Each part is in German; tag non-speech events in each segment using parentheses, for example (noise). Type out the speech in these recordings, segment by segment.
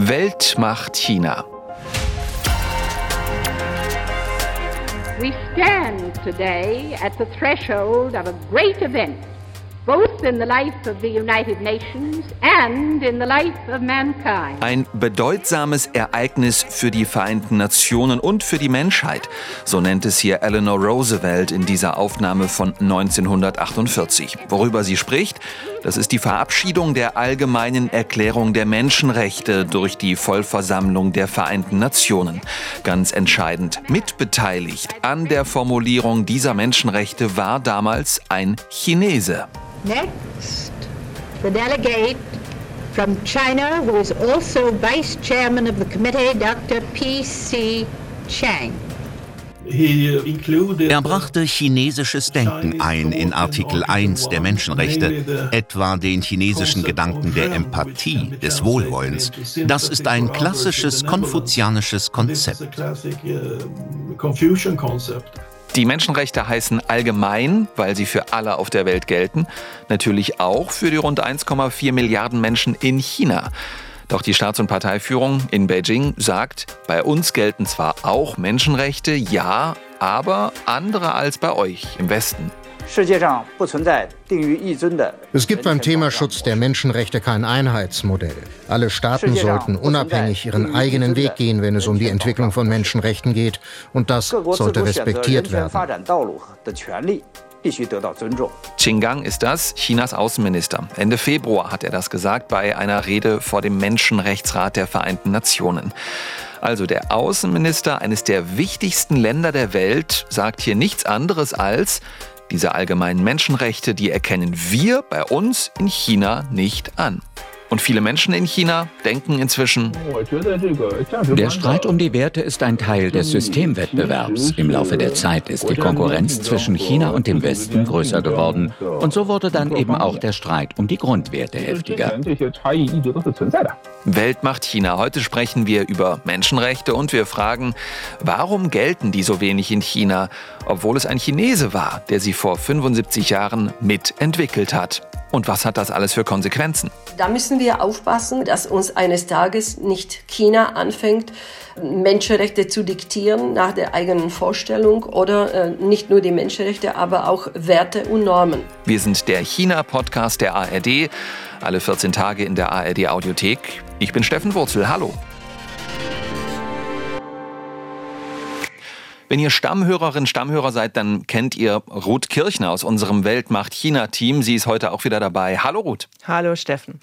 Weltmacht China. We stand today at the threshold of a great event Ein bedeutsames Ereignis für die Vereinten Nationen und für die Menschheit, so nennt es hier Eleanor Roosevelt in dieser Aufnahme von 1948. Worüber sie spricht, das ist die Verabschiedung der allgemeinen Erklärung der Menschenrechte durch die Vollversammlung der Vereinten Nationen. Ganz entscheidend mitbeteiligt an der Formulierung dieser Menschenrechte war damals ein Chinese. Next, the delegate from China, who is also vice chairman of the committee, Dr. P.C. Chang. Er brachte chinesisches Denken ein in Artikel 1 der Menschenrechte, etwa den chinesischen Gedanken der Empathie, des Wohlwollens. Das ist ein klassisches konfuzianisches Konzept. Die Menschenrechte heißen allgemein, weil sie für alle auf der Welt gelten, natürlich auch für die rund 1,4 Milliarden Menschen in China. Doch die Staats- und Parteiführung in Beijing sagt, bei uns gelten zwar auch Menschenrechte, ja, aber andere als bei euch im Westen. Es gibt beim Thema Schutz der Menschenrechte kein Einheitsmodell. Alle Staaten sollten unabhängig ihren eigenen Weg gehen, wenn es um die Entwicklung von Menschenrechten geht. Und das sollte respektiert werden. Qin Gang ist das, Chinas Außenminister. Ende Februar hat er das gesagt bei einer Rede vor dem Menschenrechtsrat der Vereinten Nationen. Also der Außenminister eines der wichtigsten Länder der Welt sagt hier nichts anderes als, diese allgemeinen Menschenrechte, die erkennen wir bei uns in China nicht an. Und viele Menschen in China denken inzwischen, der Streit um die Werte ist ein Teil des Systemwettbewerbs. Im Laufe der Zeit ist die Konkurrenz zwischen China und dem Westen größer geworden. Und so wurde dann eben auch der Streit um die Grundwerte heftiger. Weltmacht China. Heute sprechen wir über Menschenrechte und wir fragen, warum gelten die so wenig in China, obwohl es ein Chinese war, der sie vor 75 Jahren mitentwickelt hat. Und was hat das alles für Konsequenzen? Da müssen wir aufpassen, dass uns eines Tages nicht China anfängt, Menschenrechte zu diktieren nach der eigenen Vorstellung oder äh, nicht nur die Menschenrechte, aber auch Werte und Normen. Wir sind der China-Podcast der ARD, alle 14 Tage in der ARD-Audiothek. Ich bin Steffen Wurzel. Hallo. Wenn ihr Stammhörerin, Stammhörer seid, dann kennt ihr Ruth Kirchner aus unserem Weltmacht China-Team. Sie ist heute auch wieder dabei. Hallo Ruth. Hallo Steffen.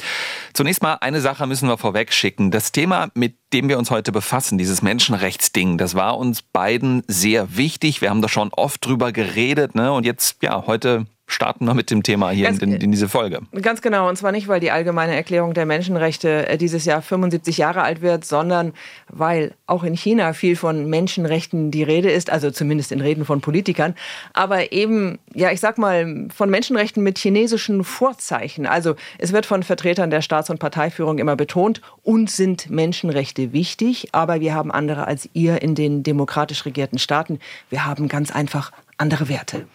Zunächst mal eine Sache müssen wir vorweg schicken. Das Thema, mit dem wir uns heute befassen, dieses Menschenrechtsding, das war uns beiden sehr wichtig. Wir haben da schon oft drüber geredet. Ne? Und jetzt, ja, heute starten wir mit dem Thema hier ganz, in, in, diese Folge. Ganz genau. Und zwar nicht, weil die Allgemeine Erklärung der Menschenrechte äh, dieses Jahr 75 Jahre alt wird, sondern weil auch in China viel von Menschenrechten die Rede ist, also zumindest in Reden von Politikern, aber eben, ja, ich sag mal, von Menschenrechten mit chinesischen Vorzeichen. Also es wird von Vertretern der Staats- und Parteiführung immer betont, uns sind Menschenrechte wichtig, aber wir haben andere als ihr in den demokratisch regierten Staaten. Wir haben ganz einfach andere Werte.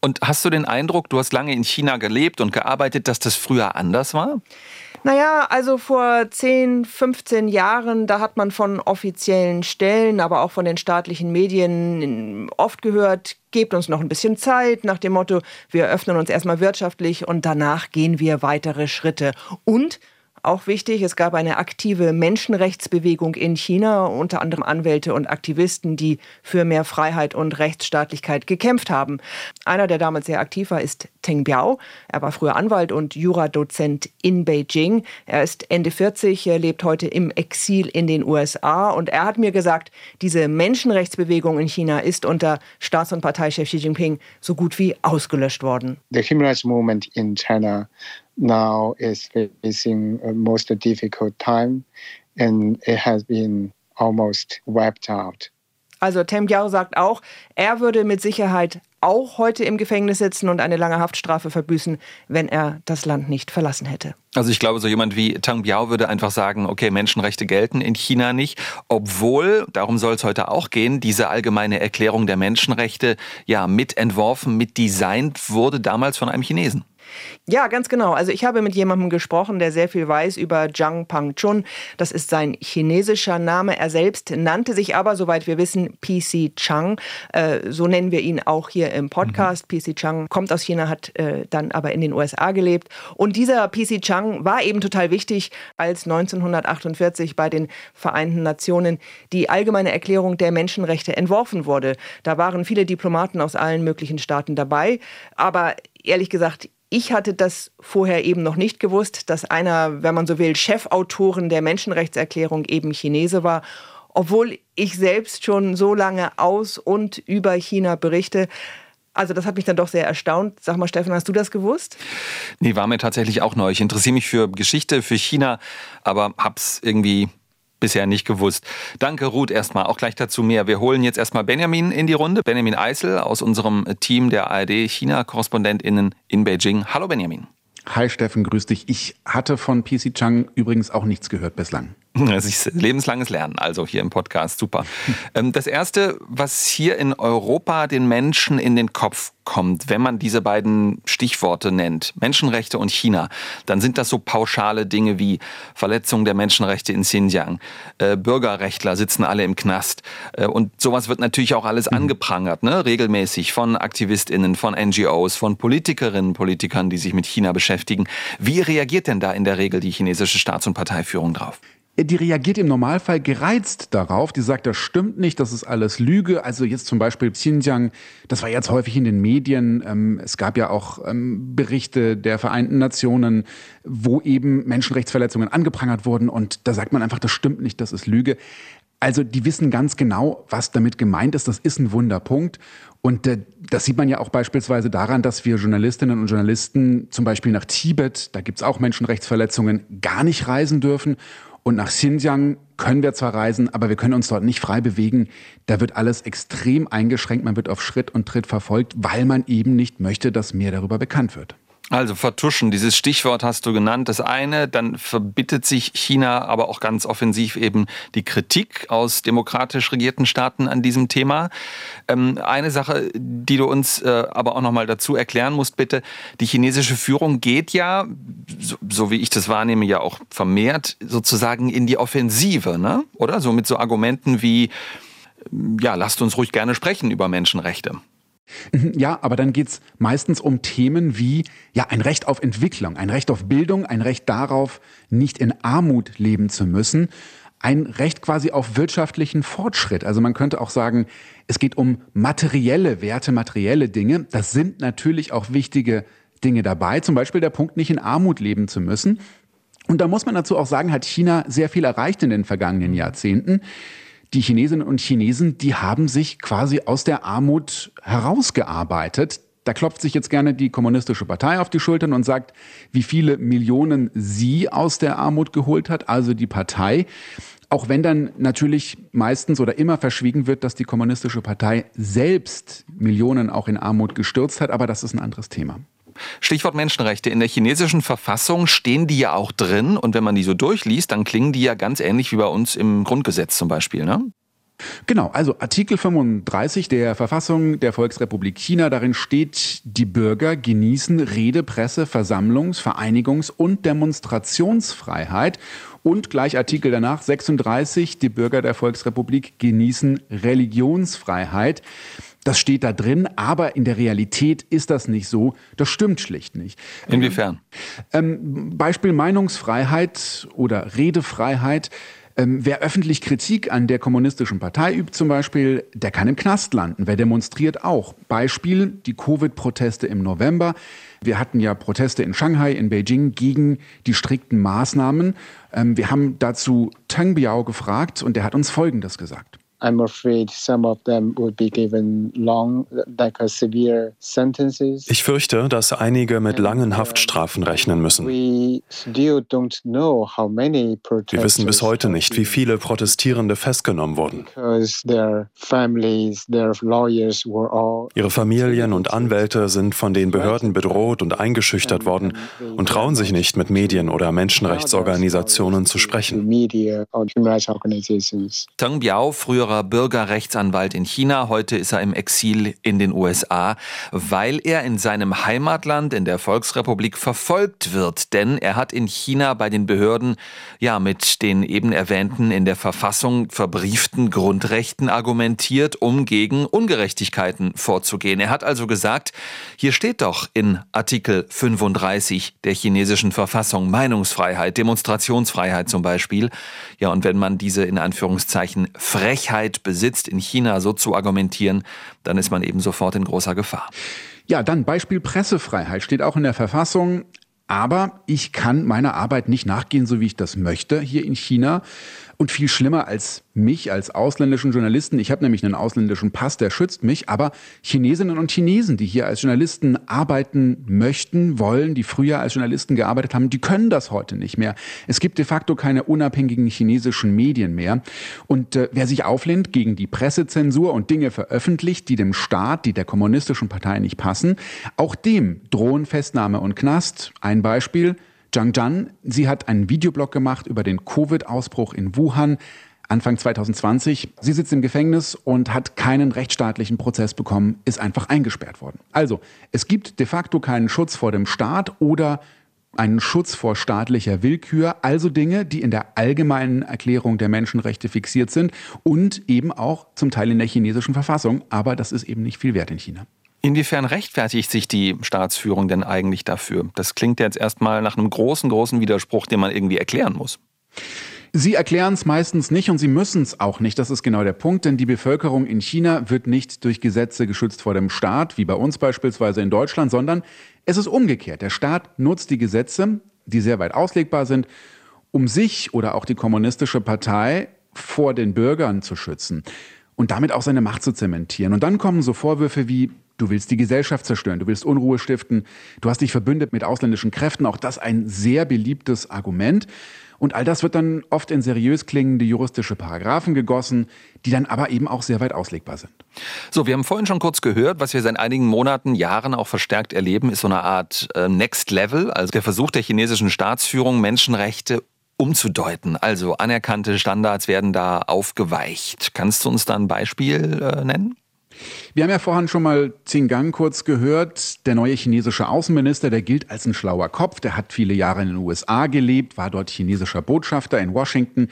Und hast du den Eindruck, du hast lange in China gelebt und gearbeitet, dass das früher anders war? Naja, also vor 10, 15 Jahren, da hat man von offiziellen Stellen, aber auch von den staatlichen Medien oft gehört, gebt uns noch ein bisschen Zeit, nach dem Motto, wir öffnen uns erstmal wirtschaftlich und danach gehen wir weitere Schritte. Und auch wichtig, es gab eine aktive Menschenrechtsbewegung in China, unter anderem Anwälte und Aktivisten, die für mehr Freiheit und Rechtsstaatlichkeit gekämpft haben. Einer, der damals sehr aktiv war, ist Teng Biao. Er war früher Anwalt und Juradozent in Beijing. Er ist Ende 40, er lebt heute im Exil in den USA und er hat mir gesagt, diese Menschenrechtsbewegung in China ist unter Staats- und Parteichef Xi Jinping so gut wie ausgelöscht worden. The human rights movement in China now is facing a most difficult time and it has been almost wiped out. Also Tem Biao sagt auch, er würde mit Sicherheit auch heute im Gefängnis sitzen und eine lange Haftstrafe verbüßen, wenn er das Land nicht verlassen hätte. Also ich glaube, so jemand wie Tang Biao würde einfach sagen, okay, Menschenrechte gelten in China nicht, obwohl, darum soll es heute auch gehen, diese allgemeine Erklärung der Menschenrechte ja mitentworfen, mitdesignt wurde damals von einem Chinesen. Ja, ganz genau. Also ich habe mit jemandem gesprochen, der sehr viel weiß über Zhang Pangchun. Das ist sein chinesischer Name. Er selbst nannte sich aber, soweit wir wissen, PC Chang. Äh, so nennen wir ihn auch hier im Podcast. Mhm. PC Chang kommt aus China, hat äh, dann aber in den USA gelebt. Und dieser PC Chang war eben total wichtig, als 1948 bei den Vereinten Nationen die allgemeine Erklärung der Menschenrechte entworfen wurde. Da waren viele Diplomaten aus allen möglichen Staaten dabei. Aber ehrlich gesagt, ich hatte das vorher eben noch nicht gewusst, dass einer, wenn man so will, Chefautoren der Menschenrechtserklärung eben Chinese war, obwohl ich selbst schon so lange aus und über China berichte. Also das hat mich dann doch sehr erstaunt. Sag mal, Steffen, hast du das gewusst? Nee, war mir tatsächlich auch neu. Ich interessiere mich für Geschichte, für China, aber hab's irgendwie bisher nicht gewusst. Danke, Ruth, erstmal. Auch gleich dazu mehr. Wir holen jetzt erstmal Benjamin in die Runde. Benjamin Eisel aus unserem Team der ARD-China-KorrespondentInnen in Beijing. Hallo, Benjamin. Hi Steffen, grüß dich. Ich hatte von PC Chang übrigens auch nichts gehört bislang. (laughs) Das ist lebenslanges Lernen, also hier im Podcast, super. (laughs) Ähm, das Erste, was hier in Europa den Menschen in den Kopf kommt, wenn man diese beiden Stichworte nennt, Menschenrechte und China, dann sind das so pauschale Dinge wie Verletzung der Menschenrechte in Xinjiang, äh, Bürgerrechtler sitzen alle im Knast äh, und sowas wird natürlich auch alles mhm. angeprangert, ne? regelmäßig von AktivistInnen, von NGOs, von Politikerinnen, Politikern, die sich mit China beschäftigen. Wie reagiert denn da in der Regel die chinesische Staats- und Parteiführung drauf? Die reagiert im Normalfall gereizt darauf. Die sagt, das stimmt nicht, das ist alles Lüge. Also jetzt zum Beispiel Xinjiang, das war jetzt häufig in den Medien. Ähm, es gab ja auch ähm, Berichte der Vereinten Nationen, wo eben Menschenrechtsverletzungen angeprangert wurden. Und da sagt man einfach, das stimmt nicht, das ist Lüge. Also die wissen ganz genau, was damit gemeint ist. Das ist ein Wunderpunkt. Und äh, das sieht man ja auch beispielsweise daran, dass wir Journalistinnen und Journalisten zum Beispiel nach Tibet, da gibt's auch Menschenrechtsverletzungen, gar nicht reisen dürfen. Und nach Xinjiang können wir zwar reisen, aber wir können uns dort nicht frei bewegen. Da wird alles extrem eingeschränkt. Man wird auf Schritt und Tritt verfolgt, weil man eben nicht möchte, dass mehr darüber bekannt wird. Also vertuschen, dieses Stichwort hast du genannt. Das eine, dann verbittet sich China aber auch ganz offensiv eben die Kritik aus demokratisch regierten Staaten an diesem Thema. Ähm, eine Sache, die du uns äh, aber auch nochmal dazu erklären musst, bitte. Die chinesische Führung geht ja, so, so, wie ich das wahrnehme, ja auch vermehrt sozusagen in die Offensive, ne? oder? So mit so Argumenten wie, ja, lasst uns ruhig gerne sprechen über Menschenrechte. Mhm, ja, aber dann geht's meistens um Themen wie ja ein Recht auf Entwicklung, ein Recht auf Bildung, ein Recht darauf, nicht in Armut leben zu müssen, ein Recht quasi auf wirtschaftlichen Fortschritt. Also man könnte auch sagen, es geht um materielle Werte, materielle Dinge. Das sind natürlich auch wichtige Dinge dabei, zum Beispiel der Punkt, nicht in Armut leben zu müssen. Und da muss man dazu auch sagen, hat China sehr viel erreicht in den vergangenen Jahrzehnten die Chinesinnen und Chinesen, die haben sich quasi aus der Armut herausgearbeitet. Da klopft sich jetzt gerne die kommunistische Partei auf die Schultern und sagt, wie viele Millionen sie aus der Armut geholt hat, also die Partei. Auch wenn dann natürlich meistens oder immer verschwiegen wird, dass die kommunistische Partei selbst Millionen auch in Armut gestürzt hat, aber das ist ein anderes Thema. Stichwort Menschenrechte. In der chinesischen Verfassung stehen die ja auch drin. Und wenn man die so durchliest, dann klingen die ja ganz ähnlich wie bei uns im Grundgesetz zum Beispiel. Ne? Genau, also Artikel 35 der Verfassung der Volksrepublik China, darin steht, die Bürger genießen Rede, Presse, Versammlungs-, Vereinigungs- und Demonstrationsfreiheit. Und gleich Artikel danach 36, die Bürger der Volksrepublik genießen Religionsfreiheit. Das steht da drin, aber in der Realität ist das nicht so. Das stimmt schlicht nicht. Inwiefern? Ähm, Beispiel Meinungsfreiheit oder Redefreiheit. Ähm, wer öffentlich Kritik an der kommunistischen Partei übt zum Beispiel, der kann im Knast landen. Wer demonstriert auch. Beispiel die Covid-Proteste im November. Wir hatten ja Proteste in Shanghai, in Beijing gegen die strikten Maßnahmen. Ähm, wir haben dazu Tang Biao gefragt und der hat uns Folgendes gesagt. I'm afraid some of them would be given long, like a severe sentences. Ich fürchte, dass einige mit langen Haftstrafen rechnen müssen. Wir wissen bis heute nicht, wie viele Protestierende festgenommen wurden. Ihre Familien und Anwälte sind von den Behörden bedroht und eingeschüchtert worden und trauen sich nicht, mit Medien oder Menschenrechtsorganisationen zu sprechen. Tang Biao, früherer früherer Bürgerrechtsanwalt in China. Heute ist er im Exil in den USA, weil er in seinem Heimatland in der Volksrepublik verfolgt wird. Denn er hat in China bei den Behörden ja mit den eben erwähnten in der Verfassung verbrieften Grundrechten argumentiert, um gegen Ungerechtigkeiten vorzugehen. Er hat also gesagt, hier steht doch in Artikel 35 der chinesischen Verfassung Meinungsfreiheit, Demonstrationsfreiheit zum Beispiel. Ja, und wenn man diese in Anführungszeichen Frechheit besitzt, in China so zu argumentieren, dann ist man eben sofort in großer Gefahr. Ja, dann Beispiel Pressefreiheit steht auch in der Verfassung. Aber ich kann meiner Arbeit nicht nachgehen, so wie ich das möchte hier in China. Und viel schlimmer als mich als ausländischen Journalisten, ich habe nämlich einen ausländischen Pass, der schützt mich, aber Chinesinnen und Chinesen, die hier als Journalisten arbeiten möchten, wollen, die früher als Journalisten gearbeitet haben, die können das heute nicht mehr. Es gibt de facto keine unabhängigen chinesischen Medien mehr. Und äh, wer sich auflehnt gegen die Pressezensur und Dinge veröffentlicht, die dem Staat, die der kommunistischen Partei nicht passen, auch dem drohen Festnahme und Knast. Ein Beispiel. Zhang Zhan, sie hat einen Videoblog gemacht über den Covid-Ausbruch in Wuhan. Anfang 2020. Sie sitzt im Gefängnis und hat keinen rechtsstaatlichen Prozess bekommen, ist einfach eingesperrt worden. Also, es gibt de facto keinen Schutz vor dem Staat oder einen Schutz vor staatlicher Willkür, also Dinge, die in der allgemeinen Erklärung der Menschenrechte fixiert sind und eben auch zum Teil in der chinesischen Verfassung. Aber das ist eben nicht viel wert in China. Inwiefern rechtfertigt sich die Staatsführung denn eigentlich dafür? Das klingt jetzt erstmal nach einem großen, großen Widerspruch, den man irgendwie erklären muss. Sie erklären es meistens nicht und sie müssen es auch nicht. Das ist genau der Punkt, denn die Bevölkerung in China wird nicht durch Gesetze geschützt vor dem Staat, wie bei uns beispielsweise in Deutschland, sondern es ist umgekehrt. Der Staat nutzt die Gesetze, die sehr weit auslegbar sind, um sich oder auch die kommunistische Partei vor den Bürgern zu schützen und damit auch seine Macht zu zementieren. Und dann kommen so Vorwürfe wie Du willst die Gesellschaft zerstören, du willst Unruhe stiften, du hast dich verbündet mit ausländischen Kräften, auch das ein sehr beliebtes Argument. Und all das wird dann oft in seriös klingende juristische Paragraphen gegossen, die dann aber eben auch sehr weit auslegbar sind. So, wir haben vorhin schon kurz gehört, was wir seit einigen Monaten, Jahren auch verstärkt erleben, ist so eine Art äh, Next Level, also der Versuch der chinesischen Staatsführung, Menschenrechte umzudeuten. Also anerkannte Standards werden da aufgeweicht. Kannst du uns da ein Beispiel äh, nennen? Wir haben ja vorhin schon mal Xingang kurz gehört. Der neue chinesische Außenminister, der gilt als ein schlauer Kopf. Der hat viele Jahre in den USA gelebt, war dort chinesischer Botschafter in Washington.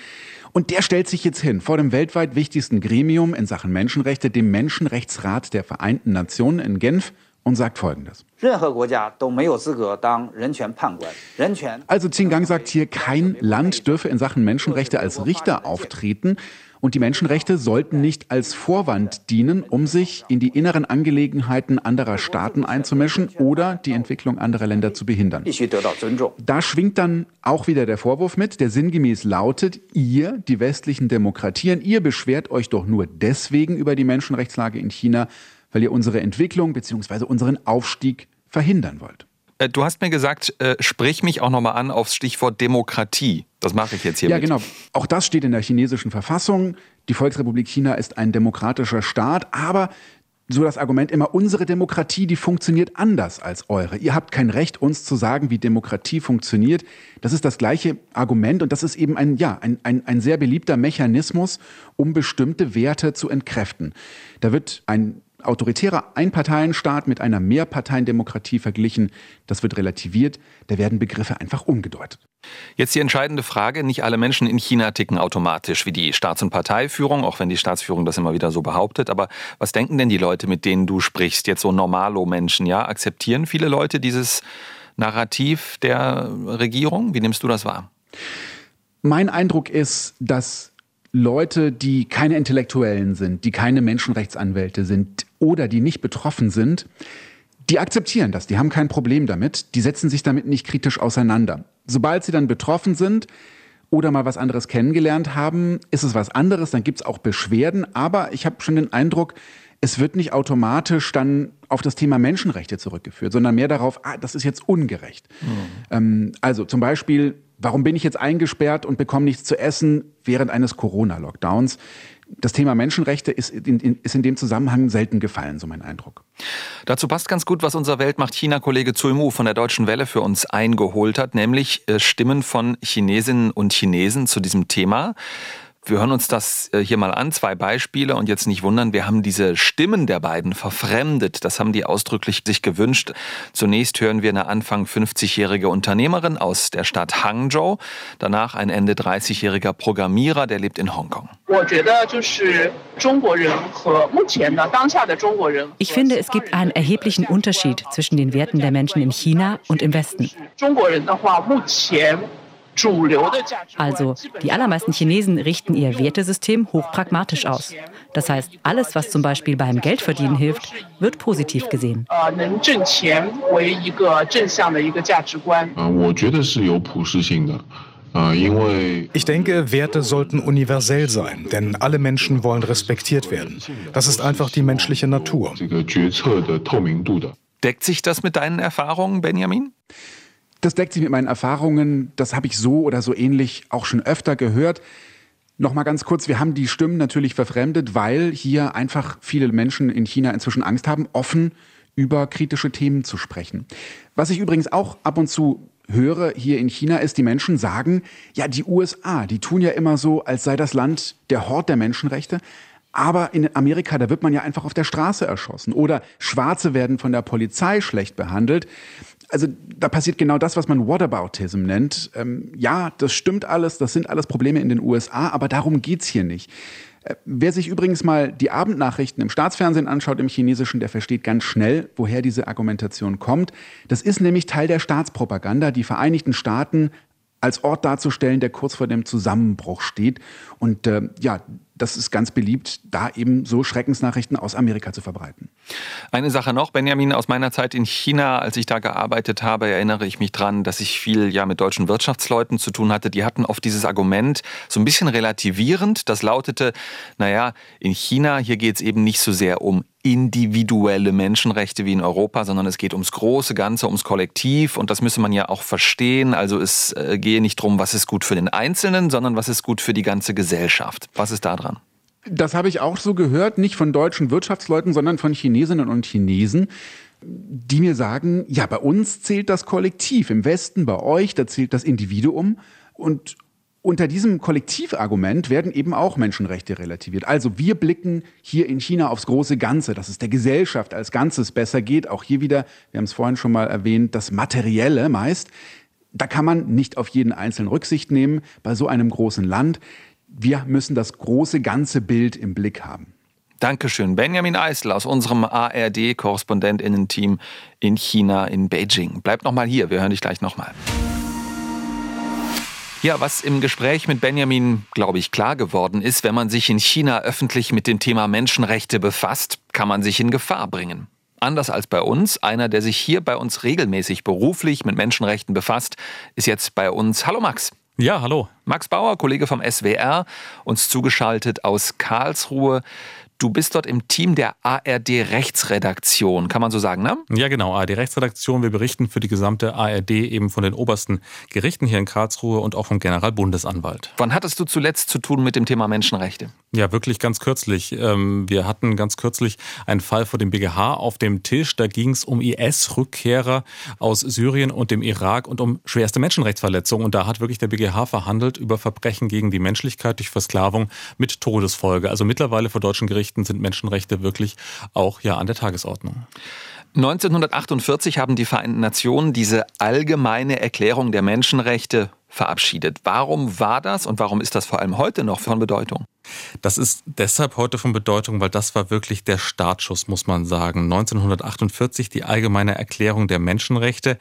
Und der stellt sich jetzt hin vor dem weltweit wichtigsten Gremium in Sachen Menschenrechte, dem Menschenrechtsrat der Vereinten Nationen in Genf und sagt Folgendes. Also Xingang sagt hier, kein Land dürfe in Sachen Menschenrechte als Richter auftreten und die Menschenrechte sollten nicht als Vorwand dienen, um sich in die inneren Angelegenheiten anderer Staaten einzumischen oder die Entwicklung anderer Länder zu behindern. Da schwingt dann auch wieder der Vorwurf mit, der sinngemäß lautet, ihr, die westlichen Demokratien, ihr beschwert euch doch nur deswegen über die Menschenrechtslage in China, weil ihr unsere Entwicklung bzw. unseren Aufstieg verhindern wollt. Äh, du hast mir gesagt, äh, sprich mich auch nochmal an aufs Stichwort Demokratie. Das mache ich jetzt hier. Ja, genau. Auch das steht in der chinesischen Verfassung. Die Volksrepublik China ist ein demokratischer Staat, aber so das Argument immer, unsere Demokratie, die funktioniert anders als eure. Ihr habt kein Recht, uns zu sagen, wie Demokratie funktioniert. Das ist das gleiche Argument und das ist eben ein, ja, ein, ein, ein sehr beliebter Mechanismus, um bestimmte Werte zu entkräften. Da wird ein autoritärer Einparteienstaat mit einer Mehrparteiendemokratie verglichen. Das wird relativiert. Da werden Begriffe einfach umgedeutet. Jetzt die entscheidende Frage. Nicht alle Menschen in China ticken automatisch wie die Staats- und Parteiführung, auch wenn die Staatsführung das immer wieder so behauptet. Aber was denken denn die Leute, mit denen du sprichst? Jetzt so Normalo-Menschen, ja? Akzeptieren viele Leute dieses Narrativ der Regierung? Wie nimmst du das wahr? Mein Eindruck ist, dass Leute, die keine Intellektuellen sind, die keine Menschenrechtsanwälte sind oder die nicht betroffen sind, die akzeptieren das, die haben kein Problem damit, die setzen sich damit nicht kritisch auseinander. Sobald sie dann betroffen sind oder mal was anderes kennengelernt haben, ist es was anderes, dann gibt es auch Beschwerden, aber ich habe schon den Eindruck, es wird nicht automatisch dann auf das Thema Menschenrechte zurückgeführt, sondern mehr darauf, ah, das ist jetzt ungerecht. Mhm. Ähm, also zum Beispiel, warum bin ich jetzt eingesperrt und bekomme nichts zu essen während eines Corona-Lockdowns? Das Thema Menschenrechte ist in, in, ist in dem Zusammenhang selten gefallen, so mein Eindruck. Dazu passt ganz gut, was unser Weltmacht-China-Kollege Zui Mu von der Deutschen Welle für uns eingeholt hat, nämlich äh, Stimmen von Chinesinnen und Chinesen zu diesem Thema. Wir hören uns das äh, hier mal an, zwei Beispiele und jetzt nicht wundern, wir haben diese Stimmen der beiden verfremdet. Das haben die ausdrücklich sich gewünscht. Zunächst hören wir eine Anfang 50-jährige Unternehmerin aus der Stadt Hangzhou, danach ein Ende 30-jähriger Programmierer, der lebt in Hongkong. Ich finde, es gibt einen erheblichen Unterschied zwischen den Werten der Menschen in China und im Westen. Also, die allermeisten Chinesen richten ihr Wertesystem hochpragmatisch aus. Das heißt, alles, was zum Beispiel beim Geldverdienen hilft, wird positiv gesehen. Ich denke, Werte sollten universell sein, denn alle Menschen wollen respektiert werden. Das ist einfach die menschliche Natur. Deckt sich das mit deinen Erfahrungen, Benjamin? Das deckt sich mit meinen Erfahrungen. Das habe ich so oder so ähnlich auch schon öfter gehört. Nochmal ganz kurz, wir haben die Stimmen natürlich verfremdet, weil hier einfach viele Menschen in China inzwischen Angst haben, offen über kritische Themen zu sprechen. Was ich übrigens auch ab und zu höre hier in China ist, die Menschen sagen, ja, die USA, die tun ja immer so, als sei das Land der Hort der Menschenrechte. Aber in Amerika, da wird man ja einfach auf der Straße erschossen. Oder Schwarze werden von der Polizei schlecht behandelt also da passiert genau das, was man Whataboutism nennt. Ähm, ja, das stimmt alles, das sind alles Probleme in den USA, aber darum geht's hier nicht. Äh, wer sich übrigens mal die Abendnachrichten im Staatsfernsehen anschaut, im Chinesischen, der versteht ganz schnell, woher diese Argumentation kommt. Das ist nämlich Teil der Staatspropaganda. Die Vereinigten Staaten als Ort darzustellen, der kurz vor dem Zusammenbruch steht. Und äh, ja, das ist ganz beliebt, da eben so Schreckensnachrichten aus Amerika zu verbreiten. Eine Sache noch, Benjamin, aus meiner Zeit in China, als ich da gearbeitet habe, erinnere ich mich dran, dass ich viel ja mit deutschen Wirtschaftsleuten zu tun hatte. Die hatten oft dieses Argument so ein bisschen relativierend. Das lautete, naja, in China, hier geht es eben nicht so sehr um individuelle Menschenrechte wie in Europa, sondern es geht ums große Ganze, ums Kollektiv und das müsse man ja auch verstehen. Also es äh, gehe nicht darum, was ist gut für den Einzelnen, sondern was ist gut für die ganze Gesellschaft. Was ist da dran? Das habe ich auch so gehört, nicht von deutschen Wirtschaftsleuten, sondern von Chinesinnen und Chinesen, die mir sagen, ja, bei uns zählt das Kollektiv, im Westen, bei euch, da zählt das Individuum und unter diesem Kollektivargument werden eben auch Menschenrechte relativiert. Also wir blicken hier in China aufs große Ganze, dass es der Gesellschaft als Ganzes besser geht. Auch hier wieder, wir haben es vorhin schon mal erwähnt, das Materielle meist. Da kann man nicht auf jeden Einzelnen Rücksicht nehmen bei so einem großen Land. Wir müssen das große ganze Bild im Blick haben. Dankeschön. Benjamin Eisel aus unserem ARD-Korrespondentinnen-Team in China, in Beijing. Bleib noch mal hier, wir hören dich gleich noch mal. Ja, was im Gespräch mit Benjamin, glaube ich, klar geworden ist, wenn man sich in China öffentlich mit dem Thema Menschenrechte befasst, kann man sich in Gefahr bringen. Anders als bei uns, einer, der sich hier bei uns regelmäßig beruflich mit Menschenrechten befasst, ist jetzt bei uns. Hallo Max. Ja, hallo. Max Bauer, Kollege vom SWR, uns zugeschaltet aus Karlsruhe. Du bist dort im Team der ARD Rechtsredaktion, kann man so sagen, ne? Ja, genau, ARD Rechtsredaktion. Wir berichten für die gesamte ARD eben von den obersten Gerichten hier in Karlsruhe und auch vom Generalbundesanwalt. Wann hattest du zuletzt zu tun mit dem Thema Menschenrechte? Ja, wirklich ganz kürzlich. Ähm, wir hatten ganz kürzlich einen Fall vor dem BGH auf dem Tisch. Da ging es um IS-Rückkehrer aus Syrien und dem Irak und um schwerste Menschenrechtsverletzungen. Und da hat wirklich der BGH verhandelt über Verbrechen gegen die Menschlichkeit durch Versklavung mit Todesfolge. Also mittlerweile vor deutschen Gerichten Menschenrechten sind Menschenrechte wirklich auch ja an der Tagesordnung. 1948 haben die Vereinten Nationen diese allgemeine Erklärung der Menschenrechte verabschiedet. Warum war das und warum ist das vor allem heute noch von Bedeutung? Das ist deshalb heute von Bedeutung, weil das war wirklich der Startschuss, muss man sagen. 1948 die Allgemeine Erklärung der Menschenrechte.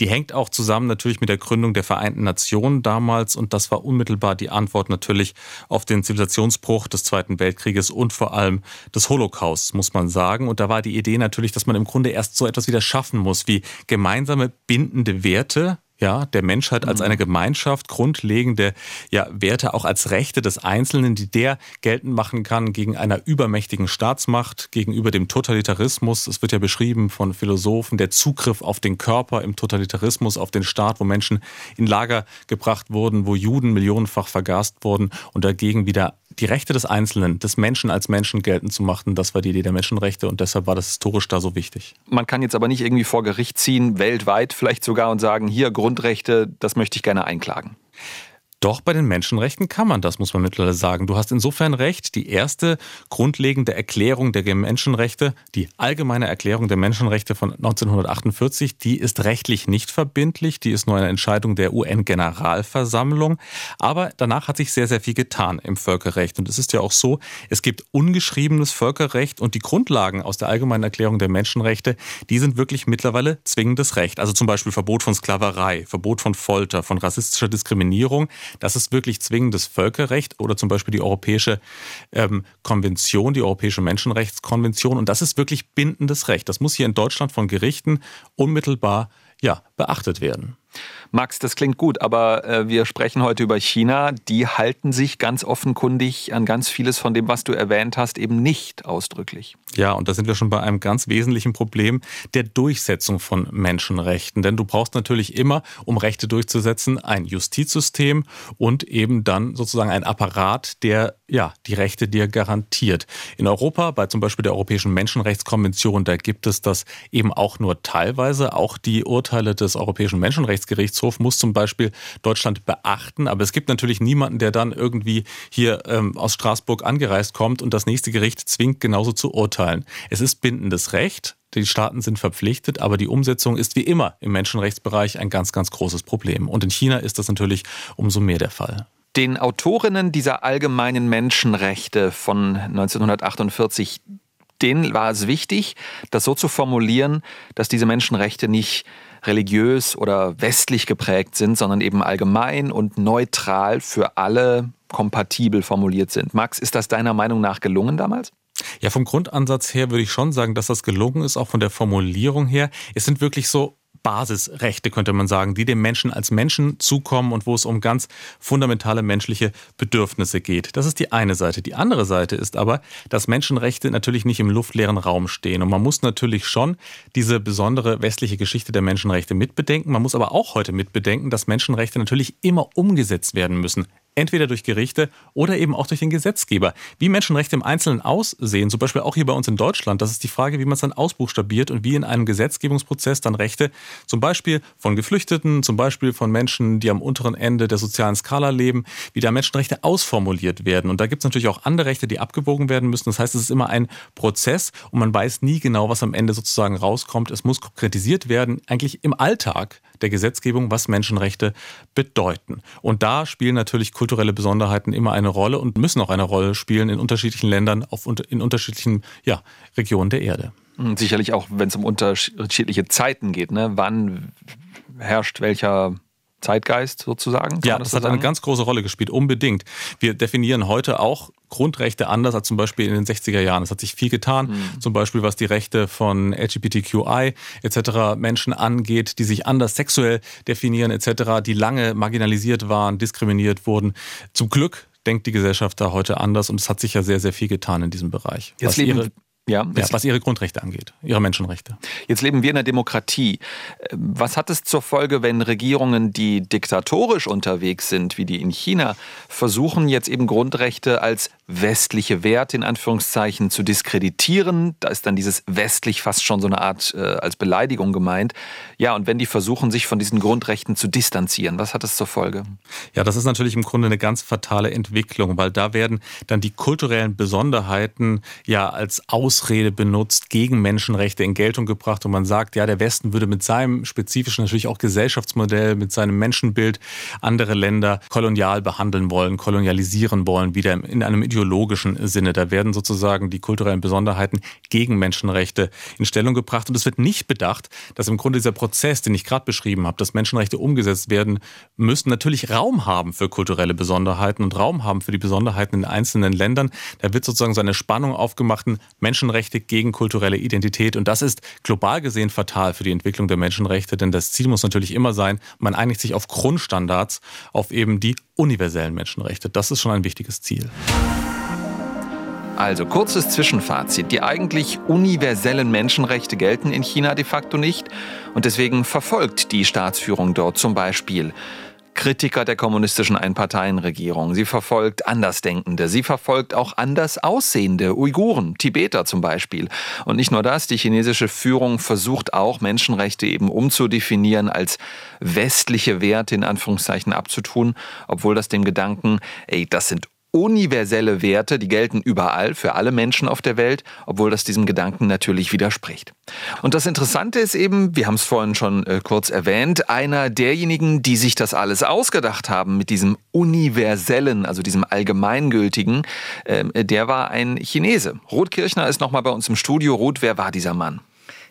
Die hängt auch zusammen natürlich mit der Gründung der Vereinten Nationen damals und das war unmittelbar die Antwort natürlich auf den Zivilisationsbruch des Zweiten Weltkrieges und vor allem des Holocausts, muss man sagen. Und da war die Idee natürlich, dass man im Grunde erst so etwas wieder schaffen muss wie gemeinsame bindende Werte, ja, der Menschheit als eine Gemeinschaft, grundlegende ja, Werte auch als Rechte des Einzelnen, die der geltend machen kann gegen einer übermächtigen Staatsmacht, gegenüber dem Totalitarismus. Es wird ja beschrieben von Philosophen, der Zugriff auf den Körper im Totalitarismus, auf den Staat, wo Menschen in Lager gebracht wurden, wo Juden millionenfach vergast wurden und dagegen wieder die Rechte des Einzelnen, des Menschen als Menschen geltend zu machen, das war die Idee der Menschenrechte und deshalb war das historisch da so wichtig. Man kann jetzt aber nicht irgendwie vor Gericht ziehen, weltweit vielleicht sogar und sagen, hier Grundrechte, das möchte ich gerne einklagen. Doch bei den Menschenrechten kann man das, muss man mittlerweile sagen. Du hast insofern recht, die erste grundlegende Erklärung der Menschenrechte, die allgemeine Erklärung der Menschenrechte von 1948, die ist rechtlich nicht verbindlich, die ist nur eine Entscheidung der UN-Generalversammlung. Aber danach hat sich sehr, sehr viel getan im Völkerrecht. Und es ist ja auch so, es gibt ungeschriebenes Völkerrecht und die Grundlagen aus der allgemeinen Erklärung der Menschenrechte, die sind wirklich mittlerweile zwingendes Recht. Also zum Beispiel Verbot von Sklaverei, Verbot von Folter, von rassistischer Diskriminierung. Das ist wirklich zwingendes Völkerrecht oder zum Beispiel die Europäische ähm, Konvention, die Europäische Menschenrechtskonvention. Und das ist wirklich bindendes Recht. Das muss hier in Deutschland von Gerichten unmittelbar ja, beachtet werden. Max, das klingt gut, aber äh, wir sprechen heute über China. Die halten sich ganz offenkundig an ganz vieles von dem, was du erwähnt hast, eben nicht ausdrücklich. Ja, und da sind wir schon bei einem ganz wesentlichen Problem der Durchsetzung von Menschenrechten. Denn du brauchst natürlich immer, um Rechte durchzusetzen, ein Justizsystem und eben dann sozusagen ein Apparat, der ja die Rechte dir garantiert. In Europa, bei zum Beispiel der Europäischen Menschenrechtskonvention, da gibt es das eben auch nur teilweise. Auch die Urteile des Europäischen Menschenrechtsgerichts Gerichtshof muss zum Beispiel Deutschland beachten. Aber es gibt natürlich niemanden, der dann irgendwie hier ähm, aus Straßburg angereist kommt und das nächste Gericht zwingt, genauso zu urteilen. Es ist bindendes Recht. Die Staaten sind verpflichtet, aber die Umsetzung ist wie immer im Menschenrechtsbereich ein ganz, ganz großes Problem. Und in China ist das natürlich umso mehr der Fall. Den Autorinnen dieser allgemeinen Menschenrechte von 1948, denen war es wichtig, das so zu formulieren, dass diese Menschenrechte nicht religiös oder westlich geprägt sind, sondern eben allgemein und neutral für alle kompatibel formuliert sind. Max, ist das deiner Meinung nach gelungen damals? Ja, vom Grundansatz her würde ich schon sagen, dass das gelungen ist, auch von der Formulierung her. Es sind wirklich so Basisrechte, könnte man sagen, die dem Menschen als Menschen zukommen und wo es um ganz fundamentale menschliche Bedürfnisse geht. Das ist die eine Seite. Die andere Seite ist aber, dass Menschenrechte natürlich nicht im luftleeren Raum stehen. Und man muss natürlich schon diese besondere westliche Geschichte der Menschenrechte mitbedenken. Man muss aber auch heute mitbedenken, dass Menschenrechte natürlich immer umgesetzt werden müssen entweder durch Gerichte oder eben auch durch den Gesetzgeber. Wie Menschenrechte im Einzelnen aussehen, zum Beispiel auch hier bei uns in Deutschland, das ist die Frage, wie man es dann ausbuchstabiert und wie in einem Gesetzgebungsprozess dann Rechte zum Beispiel von Geflüchteten, zum Beispiel von Menschen, die am unteren Ende der sozialen Skala leben, wie da Menschenrechte ausformuliert werden. Und da gibt es natürlich auch andere Rechte, die abgewogen werden müssen. Das heißt, es ist immer ein Prozess und man weiß nie genau, was am Ende sozusagen rauskommt. Es muss konkretisiert werden, eigentlich im Alltag der Gesetzgebung, was Menschenrechte bedeuten. Und da spielen natürlich kulturelle Besonderheiten immer eine Rolle und müssen auch eine Rolle spielen in unterschiedlichen Ländern, auf, in unterschiedlichen ja, Regionen der Erde. Sicherlich auch, wenn es um unterschiedliche Zeiten geht. Ne? Wann herrscht welcher Zeitgeist sozusagen? Ja, das, das hat sagen? eine ganz große Rolle gespielt, unbedingt. Wir definieren heute auch Grundrechte anders als zum Beispiel in den 60er Jahren. Es hat sich viel getan, mhm. zum Beispiel was die Rechte von LGBTQI etc. Menschen angeht, die sich anders sexuell definieren etc., die lange marginalisiert waren, diskriminiert wurden. Zum Glück denkt die Gesellschaft da heute anders und es hat sich ja sehr, sehr viel getan in diesem Bereich. Jetzt leben, ihre, ja, ja, was ihre Grundrechte angeht, ihre Menschenrechte. Jetzt leben wir in einer Demokratie. Was hat es zur Folge, wenn Regierungen, die diktatorisch unterwegs sind, wie die in China, versuchen jetzt eben Grundrechte als westliche Werte in Anführungszeichen zu diskreditieren? Da ist dann dieses westlich fast schon so eine Art äh, als Beleidigung gemeint. Ja, und wenn die versuchen, sich von diesen Grundrechten zu distanzieren, was hat es zur Folge? Ja, das ist natürlich im Grunde eine ganz fatale Entwicklung, weil da werden dann die kulturellen Besonderheiten ja als Aus Ausrede benutzt, gegen Menschenrechte in Geltung gebracht und man sagt, ja, der Westen würde mit seinem spezifischen natürlich auch Gesellschaftsmodell, mit seinem Menschenbild andere Länder kolonial behandeln wollen, kolonialisieren wollen, wieder in einem ideologischen Sinne. Da werden sozusagen die kulturellen Besonderheiten gegen Menschenrechte in Stellung gebracht und es wird nicht bedacht, dass im Grunde dieser Prozess, den ich gerade beschrieben habe, dass Menschenrechte umgesetzt werden müssen, natürlich Raum haben für kulturelle Besonderheiten und Raum haben für die Besonderheiten in einzelnen Ländern. Da wird sozusagen so eine Spannung aufgemacht, Menschen Menschenrechte gegen kulturelle Identität. Und das ist global gesehen fatal für die Entwicklung der Menschenrechte, denn das Ziel muss natürlich immer sein, man einigt sich auf Grundstandards, auf eben die universellen Menschenrechte. Das ist schon ein wichtiges Ziel. Also kurzes Zwischenfazit. Die eigentlich universellen Menschenrechte gelten in China de facto nicht und deswegen verfolgt die Staatsführung dort zum Beispiel Kritiker der kommunistischen Einparteienregierung. Sie verfolgt Andersdenkende. Sie verfolgt auch anders aussehende Uiguren, Tibeter zum Beispiel. Und nicht nur das, die chinesische Führung versucht auch, Menschenrechte eben umzudefinieren als westliche Werte in Anführungszeichen abzutun, obwohl das dem Gedanken, ey, das sind universelle Werte, die gelten überall für alle Menschen auf der Welt, obwohl das diesem Gedanken natürlich widerspricht. Und das Interessante ist eben, wir haben es vorhin schon äh, kurz erwähnt, einer derjenigen, die sich das alles ausgedacht haben mit diesem universellen, also diesem allgemeingültigen, äh, der war ein Chinese. Ruth Kirchner ist nochmal bei uns im Studio. Ruth, wer war dieser Mann?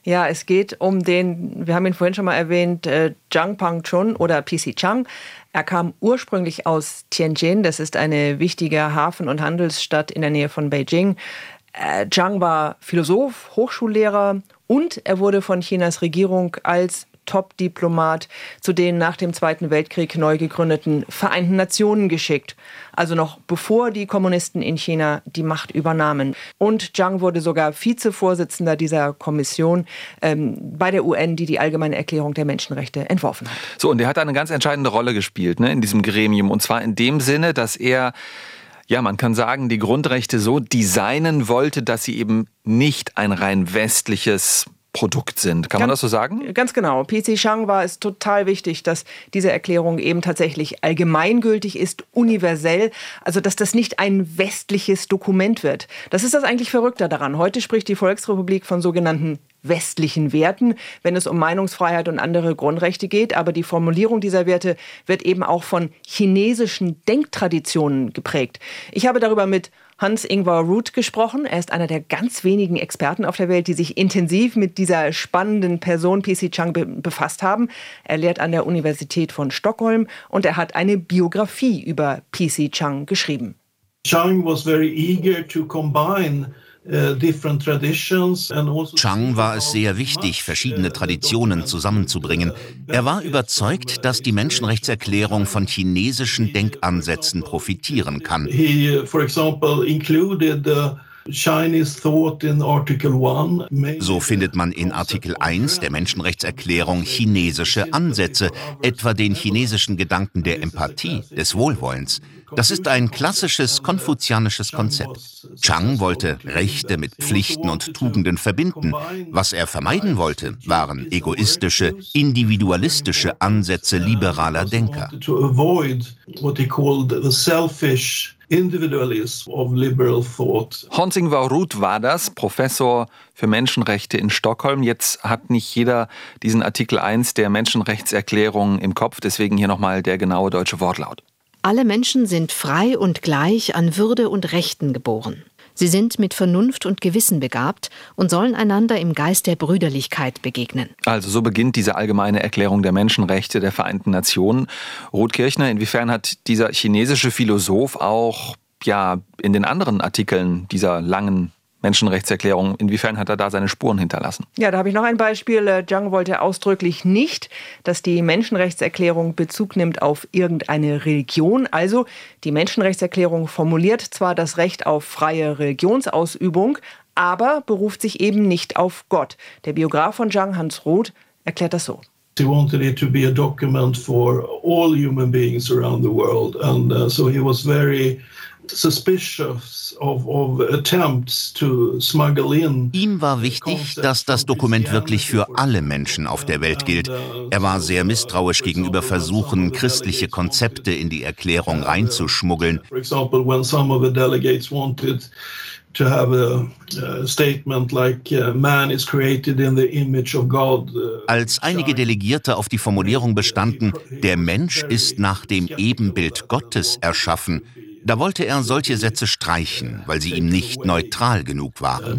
Ja, es geht um den, wir haben ihn vorhin schon mal erwähnt, äh, Zhang Pangchun oder PC Chang. Er kam ursprünglich aus Tianjin, das ist eine wichtige Hafen- und Handelsstadt in der Nähe von Beijing. Äh, Zhang war Philosoph, Hochschullehrer und er wurde von Chinas Regierung als Top-Diplomat zu den nach dem Zweiten Weltkrieg neu gegründeten Vereinten Nationen geschickt. Also noch bevor die Kommunisten in China die Macht übernahmen. Und Zhang wurde sogar Vizevorsitzender dieser Kommission ähm, bei der UN, die die Allgemeine Erklärung der Menschenrechte entworfen hat. So, und er hat eine ganz entscheidende Rolle gespielt ne, in diesem Gremium. Und zwar in dem Sinne, dass er ja, man kann sagen, die Grundrechte so designen wollte, dass sie eben nicht ein rein westliches Produkt sind. Kann ganz, man das so sagen? Ganz genau. PC Chang war es total wichtig, dass diese Erklärung eben tatsächlich allgemeingültig ist, universell, also dass das nicht ein westliches Dokument wird. Das ist das eigentlich Verrückte daran. Heute spricht die Volksrepublik von sogenannten westlichen Werten, wenn es um Meinungsfreiheit und andere Grundrechte geht. Aber die Formulierung dieser Werte wird eben auch von chinesischen Denktraditionen geprägt. Ich habe darüber mit Hans-Ingvar Roth gesprochen. Er ist einer der ganz wenigen Experten auf der Welt, die sich intensiv mit dieser spannenden Person PC Chang be befasst haben. Er lehrt an der Universität von Stockholm und er hat eine Biografie über PC Chang geschrieben. Chang was very eager to combine Chang war es sehr wichtig, verschiedene Traditionen zusammenzubringen. Er war überzeugt, dass die Menschenrechtserklärung von chinesischen Denkansätzen profitieren kann. Uh, so findet man in Artikel 1 der Menschenrechtserklärung chinesische Ansätze, etwa den chinesischen Gedanken der Empathie, des Wohlwollens. Das ist ein klassisches konfuzianisches Konzept. Chang wollte Rechte mit Pflichten und Tugenden verbinden. Was er vermeiden wollte, waren egoistische, individualistische Ansätze liberaler Denker. Hans-Ingvar Ruth war das, Professor für Menschenrechte in Stockholm. Jetzt hat nicht jeder diesen Artikel 1 der Menschenrechtserklärung im Kopf, deswegen hier nochmal der genaue deutsche Wortlaut. Alle Menschen sind frei und gleich an Würde und Rechten geboren. Sie sind mit Vernunft und Gewissen begabt und sollen einander im Geist der Brüderlichkeit begegnen. Also so beginnt diese allgemeine Erklärung der Menschenrechte der Vereinten Nationen. Ruth Kirchner, inwiefern hat dieser chinesische Philosoph auch ja in den anderen Artikeln dieser langen Menschenrechtserklärung. Inwiefern hat er da seine Spuren hinterlassen? Ja, da habe ich noch ein Beispiel. Äh, Zhang wollte ausdrücklich nicht, dass die Menschenrechtserklärung Bezug nimmt auf irgendeine Religion. Also die Menschenrechtserklärung formuliert zwar das Recht auf freie Religionsausübung, aber beruft sich eben nicht auf Gott. Der Biograf von Zhang, Hans Roth, erklärt das so. He wanted it to be a document for all human beings around the world, and uh, so he was very Ihm war wichtig, dass das Dokument wirklich für alle Menschen auf der Welt gilt. Er war sehr misstrauisch gegenüber Versuchen, christliche Konzepte in die Erklärung reinzuschmuggeln. To have a, statement like uh, man is created in the image of God. Uh, Als einige Delegierte auf die Formulierung bestanden, der Mensch ist nach dem Ebenbild Gottes erschaffen, da wollte er solche Sätze streichen, weil sie ihm nicht neutral genug waren.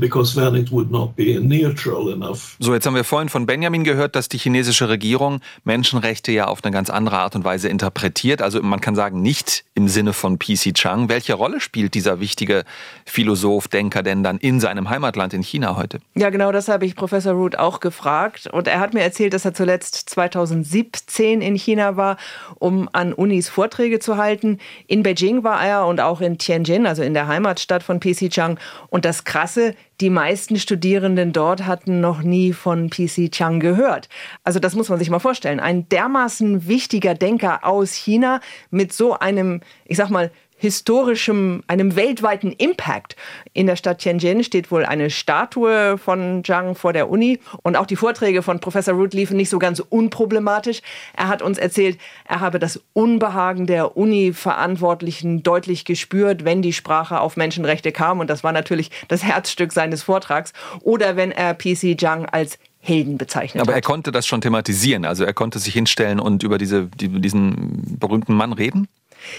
So, jetzt haben wir vorhin von Benjamin gehört, dass die chinesische Regierung Menschenrechte ja auf eine ganz andere Art und Weise interpretiert. Also man kann sagen, nicht im Sinne von PC Chang. Welche Rolle spielt dieser wichtige Philosoph, Denker denn dann in seinem Heimatland in China heute? Ja, genau das habe ich Professor Root auch gefragt. Und er hat mir erzählt, dass er zuletzt 2017 in China war, um an Unis Vorträge zu halten. In Beijing war er Und auch in Tianjin, also in der Heimatstadt von PC Chang. Und das Krasse, die meisten Studierenden dort hatten noch nie von PC Chang gehört. Also das muss man sich mal vorstellen. Ein dermaßen wichtiger Denker aus China mit so einem, ich sag mal, historischem, einem weltweiten Impact. In der Stadt Tianjin steht wohl eine Statue von Zhang vor der Uni und auch die Vorträge von Professor Root liefen nicht so ganz unproblematisch. Er hat uns erzählt, er habe das Unbehagen der Uni-Verantwortlichen deutlich gespürt, wenn die Sprache auf Menschenrechte kam und das war natürlich das Herzstück seines Vortrags oder wenn er PC Zhang als Helden bezeichnet Aber hat. er konnte das schon thematisieren, also er konnte sich hinstellen und über diese, die, diesen berühmten Mann reden?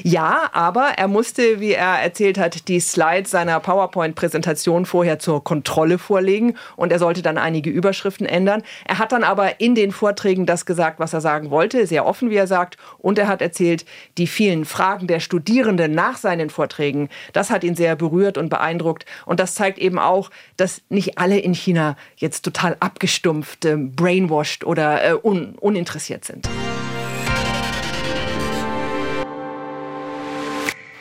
Ja, aber er musste, wie er erzählt hat, die Slides seiner PowerPoint-Präsentation vorher zur Kontrolle vorlegen und er sollte dann einige Überschriften ändern. Er hat dann aber in den Vorträgen das gesagt, was er sagen wollte, sehr offen, wie er sagt. Und er hat erzählt, die vielen Fragen der Studierenden nach seinen Vorträgen, das hat ihn sehr berührt und beeindruckt. Und das zeigt eben auch, dass nicht alle in China jetzt total abgestumpft, äh, brainwashed oder äh, un uninteressiert sind.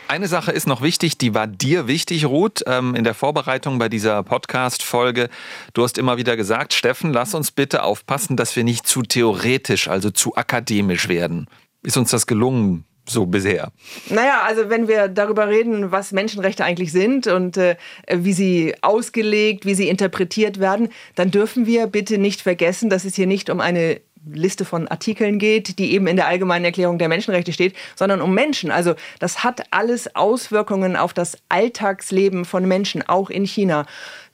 Eine Sache ist noch wichtig, die war dir wichtig, Ruth, ähm, in der Vorbereitung bei dieser Podcast-Folge. Du hast immer wieder gesagt, Steffen, lass uns bitte aufpassen, dass wir nicht zu theoretisch, also zu akademisch werden. Ist uns das gelungen? So bisher. Naja, also wenn wir darüber reden, was Menschenrechte eigentlich sind und äh, wie sie ausgelegt, wie sie interpretiert werden, dann dürfen wir bitte nicht vergessen, dass es hier nicht um eine Liste von Artikeln geht, die eben in der Allgemeinen Erklärung der Menschenrechte steht, sondern um Menschen. Also das hat alles Auswirkungen auf das Alltagsleben von Menschen, auch in China.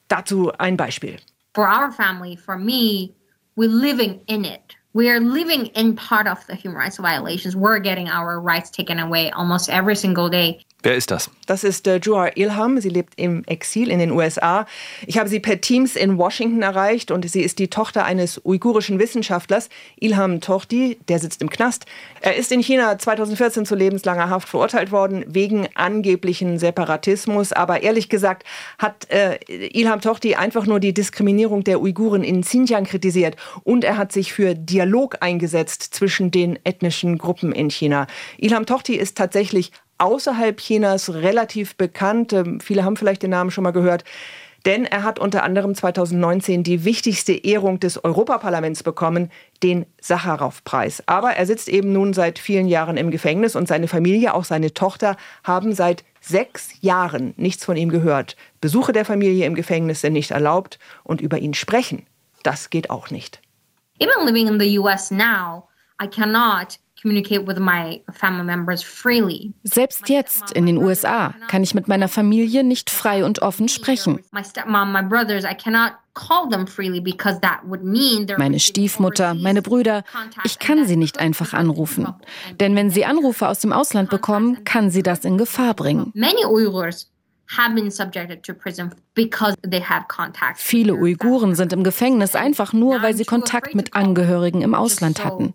Dazu ein Beispiel. For our family, for me, we're living in it. We are living in part of the human rights violations. We're getting our rights taken away almost every single day. Wer ist das? Das ist äh, Juha Ilham. Sie lebt im Exil in den USA. Ich habe sie per Teams in Washington erreicht und sie ist die Tochter eines uigurischen Wissenschaftlers, Ilham Tohti, der sitzt im Knast. Er ist in China 2014 zu lebenslanger Haft verurteilt worden wegen angeblichen Separatismus. Aber ehrlich gesagt hat äh, Ilham Tohti einfach nur die Diskriminierung der Uiguren in Xinjiang kritisiert und er hat sich für Dialog eingesetzt zwischen den ethnischen Gruppen in China. Ilham Tohti ist tatsächlich außerhalb Chinas relativ bekannt. Ähm, viele haben vielleicht den Namen schon mal gehört. Denn er hat unter anderem 2019 die wichtigste Ehrung des Europaparlaments bekommen, den Sacharow-Preis. Aber er sitzt eben nun seit vielen Jahren im Gefängnis und seine Familie, auch seine Tochter, haben seit sechs Jahren nichts von ihm gehört. Besuche der Familie im Gefängnis sind nicht erlaubt und über ihn sprechen, das geht auch nicht. Even living in the US now, I cannot selbst jetzt in den USA kann ich mit meiner Familie nicht frei und offen sprechen. Meine Stiefmutter, meine Brüder, ich kann sie nicht einfach anrufen. Denn wenn sie Anrufe aus dem Ausland bekommen, kann sie das in Gefahr bringen. Viele Uiguren sind im Gefängnis einfach nur, weil sie Kontakt mit Angehörigen im Ausland hatten.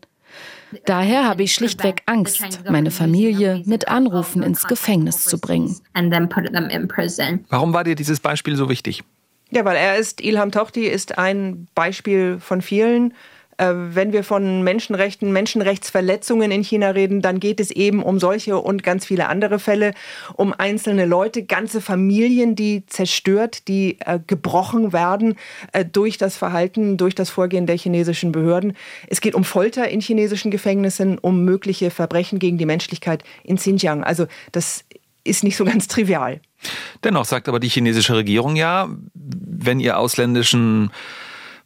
Daher habe ich schlichtweg Angst, meine Familie mit Anrufen ins Gefängnis zu bringen. Warum war dir dieses Beispiel so wichtig? Ja, weil er ist, Ilham Tohti ist ein Beispiel von vielen. Äh, wenn wir von Menschenrechten, Menschenrechtsverletzungen in China reden, dann geht es eben um solche und ganz viele andere Fälle, um einzelne Leute, ganze Familien, die zerstört, die äh, gebrochen werden äh, durch das Verhalten, durch das Vorgehen der chinesischen Behörden. Es geht um Folter in chinesischen Gefängnissen, um mögliche Verbrechen gegen die Menschlichkeit in Xinjiang. Also das ist nicht so ganz trivial. Dennoch sagt aber die chinesische Regierung ja, wenn ihr ausländischen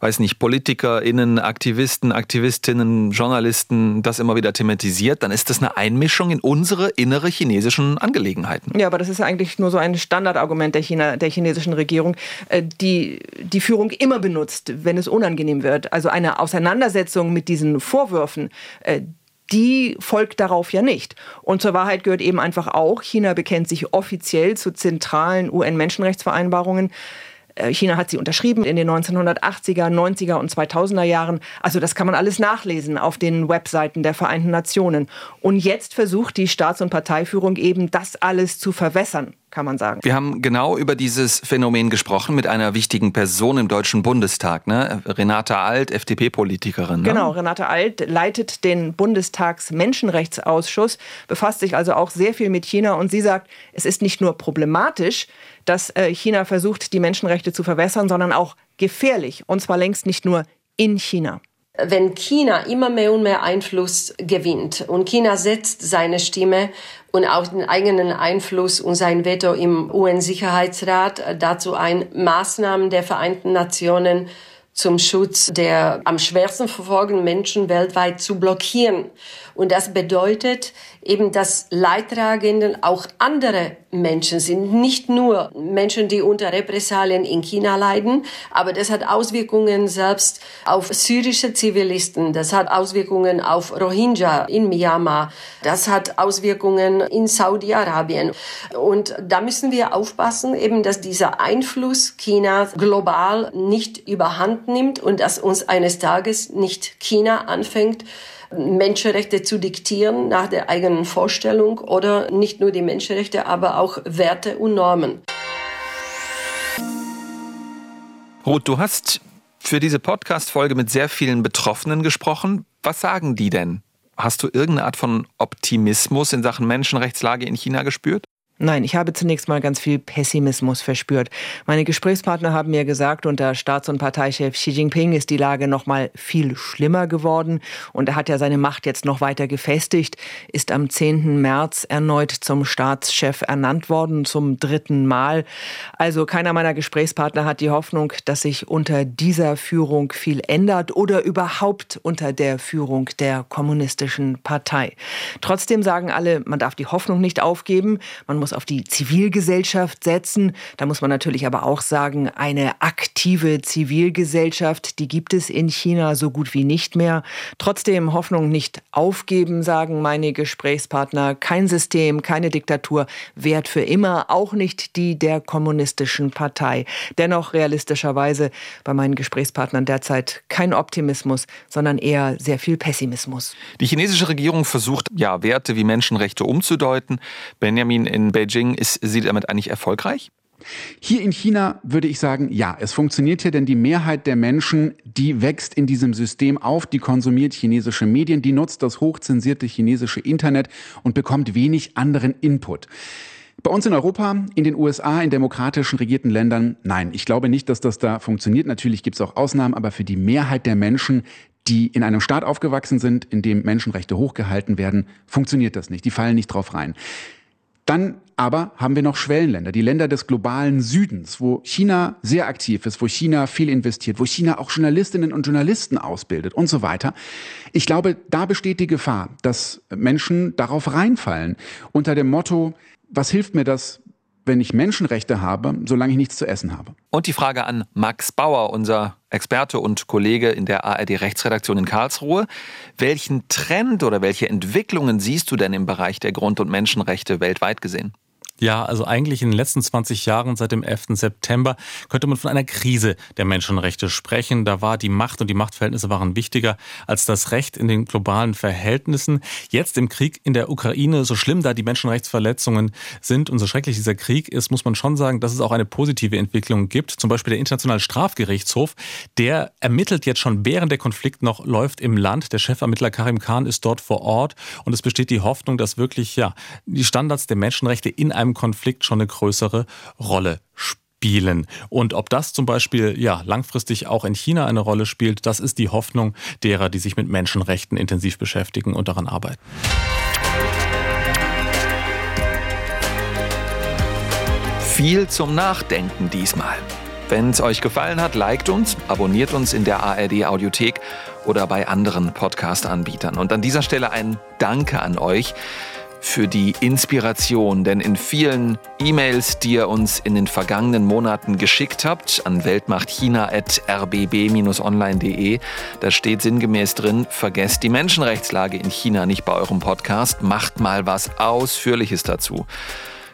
weiß nicht, PolitikerInnen, Aktivisten, Aktivistinnen, Journalisten das immer wieder thematisiert, dann ist das eine Einmischung in unsere innere chinesischen Angelegenheiten. Ja, aber das ist eigentlich nur so ein Standardargument der, China, der chinesischen Regierung, äh, die die Führung immer benutzt, wenn es unangenehm wird. Also eine Auseinandersetzung mit diesen Vorwürfen, äh, die folgt darauf ja nicht. Und zur Wahrheit gehört eben einfach auch, China bekennt sich offiziell zu zentralen UN-Menschenrechtsvereinbarungen. Äh, China hat sie unterschrieben in den 1980er, 90er und 2000er Jahren. Also das kann man alles nachlesen auf den Webseiten der Vereinten Nationen. Und jetzt versucht die Staats- und Parteiführung eben, das alles zu verwässern. Kann man sagen. Wir haben genau über dieses Phänomen gesprochen mit einer wichtigen Person im Deutschen Bundestag, ne? Renate Alt, FDP-Politikerin. Ne? Genau, Renate Alt leitet den Bundestags-Menschenrechtsausschuss, befasst sich also auch sehr viel mit China und sie sagt, es ist nicht nur problematisch, dass äh, China versucht, die Menschenrechte zu verwässern, sondern auch gefährlich. Und zwar längst nicht nur in China wenn China immer mehr und mehr Einfluss gewinnt und China setzt seine Stimme und auch den eigenen Einfluss und sein Veto im UN-Sicherheitsrat dazu ein, Maßnahmen der Vereinten Nationen zum Schutz der am schwersten verfolgten Menschen weltweit zu blockieren. Und das bedeutet eben, dass Leidtragenden auch andere Menschen sind, nicht nur Menschen, die unter Repressalien in China leiden, aber das hat Auswirkungen selbst auf syrische Zivilisten, das hat Auswirkungen auf Rohingya in Myanmar, das hat Auswirkungen in Saudi-Arabien. Und da müssen wir aufpassen, eben, dass dieser Einfluss Chinas global nicht überhand nimmt und dass uns eines Tages nicht China anfängt, Menschenrechte zu diktieren nach der eigenen Vorstellung oder nicht nur die Menschenrechte, aber auch Werte und Normen. Ruth, du hast für diese Podcast-Folge mit sehr vielen Betroffenen gesprochen. Was sagen die denn? Hast du irgendeine Art von Optimismus in Sachen Menschenrechtslage in China gespürt? Nein, ich habe zunächst mal ganz viel Pessimismus verspürt. Meine Gesprächspartner haben mir gesagt, unter Staats- und Parteichef Xi Jinping ist die Lage noch mal viel schlimmer geworden und er hat ja seine Macht jetzt noch weiter gefestigt, ist am 10. März erneut zum Staatschef ernannt worden, zum dritten Mal. Also keiner meiner Gesprächspartner hat die Hoffnung, dass sich unter dieser Führung viel ändert oder überhaupt unter der Führung der kommunistischen Partei. Trotzdem sagen alle, man darf die Hoffnung nicht aufgeben, man muss auf die Zivilgesellschaft setzen. Da muss man natürlich aber auch sagen, eine aktive Zivilgesellschaft, die gibt es in China so gut wie nicht mehr. Trotzdem Hoffnung nicht aufgeben, sagen meine Gesprächspartner. Kein System, keine Diktatur währt für immer, auch nicht die der kommunistischen Partei. Dennoch realistischerweise bei meinen Gesprächspartnern derzeit kein Optimismus, sondern eher sehr viel Pessimismus. Die chinesische Regierung versucht ja Werte wie Menschenrechte umzudeuten. Benjamin in Beijing, ist sie damit eigentlich erfolgreich? Hier in China würde ich sagen, ja, es funktioniert hier, denn die Mehrheit der Menschen, die wächst in diesem System auf, die konsumiert chinesische Medien, die nutzt das hochzensierte chinesische Internet und bekommt wenig anderen Input. Bei uns in Europa, in den USA, in demokratischen regierten Ländern, nein, ich glaube nicht, dass das da funktioniert. Natürlich gibt es auch Ausnahmen, aber für die Mehrheit der Menschen, die in einem Staat aufgewachsen sind, in dem Menschenrechte hochgehalten werden, funktioniert das nicht. Die fallen nicht drauf rein. Dann aber haben wir noch Schwellenländer, die Länder des globalen Südens, wo China sehr aktiv ist, wo China viel investiert, wo China auch Journalistinnen und Journalisten ausbildet und so weiter. Ich glaube, da besteht die Gefahr, dass Menschen darauf reinfallen unter dem Motto, was hilft mir das, wenn ich Menschenrechte habe, solange ich nichts zu essen habe. Und die Frage an Max Bauer, unser Experte und Kollege in der ARD Rechtsredaktion in Karlsruhe. Welchen Trend oder welche Entwicklungen siehst du denn im Bereich der Grund- und Menschenrechte weltweit gesehen? Ja, also eigentlich in den letzten 20 Jahren seit dem 11. September könnte man von einer Krise der Menschenrechte sprechen. Da war die Macht und die Machtverhältnisse waren wichtiger als das Recht in den globalen Verhältnissen. Jetzt im Krieg in der Ukraine, so schlimm da die Menschenrechtsverletzungen sind und so schrecklich dieser Krieg ist, muss man schon sagen, dass es auch eine positive Entwicklung gibt. Zum Beispiel der Internationale Strafgerichtshof, der ermittelt jetzt schon während der Konflikt noch läuft im Land. Der Chefermittler Karim Khan ist dort vor Ort und es besteht die Hoffnung, dass wirklich ja die Standards der Menschenrechte in einem einem Konflikt schon eine größere Rolle spielen. Und ob das zum Beispiel ja langfristig auch in China eine Rolle spielt, das ist die Hoffnung derer, die sich mit Menschenrechten intensiv beschäftigen und daran arbeiten. Viel zum Nachdenken diesmal. Wenn es euch gefallen hat, liked uns, abonniert uns in der ARD Audiothek oder bei anderen Podcast-Anbietern. Und an dieser Stelle ein Danke an euch für die Inspiration, denn in vielen E-Mails, die ihr uns in den vergangenen Monaten geschickt habt, an weltmachtchina.rbb-online.de, da steht sinngemäß drin, vergesst die Menschenrechtslage in China nicht bei eurem Podcast, macht mal was Ausführliches dazu.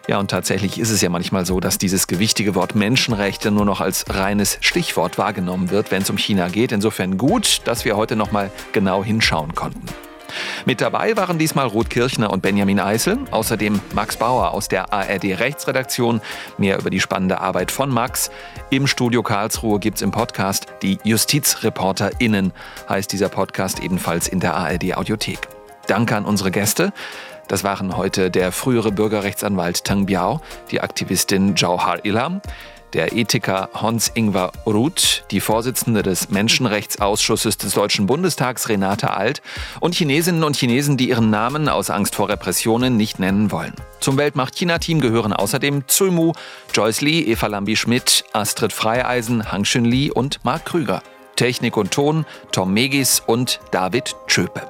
Ja, und tatsächlich ist es ja manchmal so, dass dieses gewichtige Wort Menschenrechte nur noch als reines Stichwort wahrgenommen wird, wenn es um China geht. Insofern gut, dass wir heute noch mal genau hinschauen konnten. Mit dabei waren diesmal Ruth Kirchner und Benjamin Eisel, außerdem Max Bauer aus der ARD Rechtsredaktion. Mehr über die spannende Arbeit von Max. Im Studio Karlsruhe gibt es im Podcast die JustizreporterInnen, heißt dieser Podcast ebenfalls in der ARD Audiothek. Danke an unsere Gäste. Das waren heute der frühere Bürgerrechtsanwalt Tang Biao, die Aktivistin Jauhar Ilham, der Ethiker Hans-Ingvar Ruth, die Vorsitzende des Menschenrechtsausschusses des Deutschen Bundestags Renate Alt und Chinesinnen und Chinesen, die ihren Namen aus Angst vor Repressionen nicht nennen wollen. Zum Weltmacht-China-Team gehören außerdem Zui Mu, Joyce Lee, Eva Lambi-Schmidt, Astrid Freieisen, Hang Xun Li und Mark Krüger. Technik und Ton Tom Megis und David Tschöpe.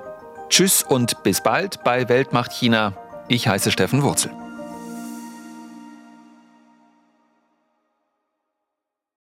Tschüss und bis bald bei Weltmacht China. Ich heiße Steffen Wurzel.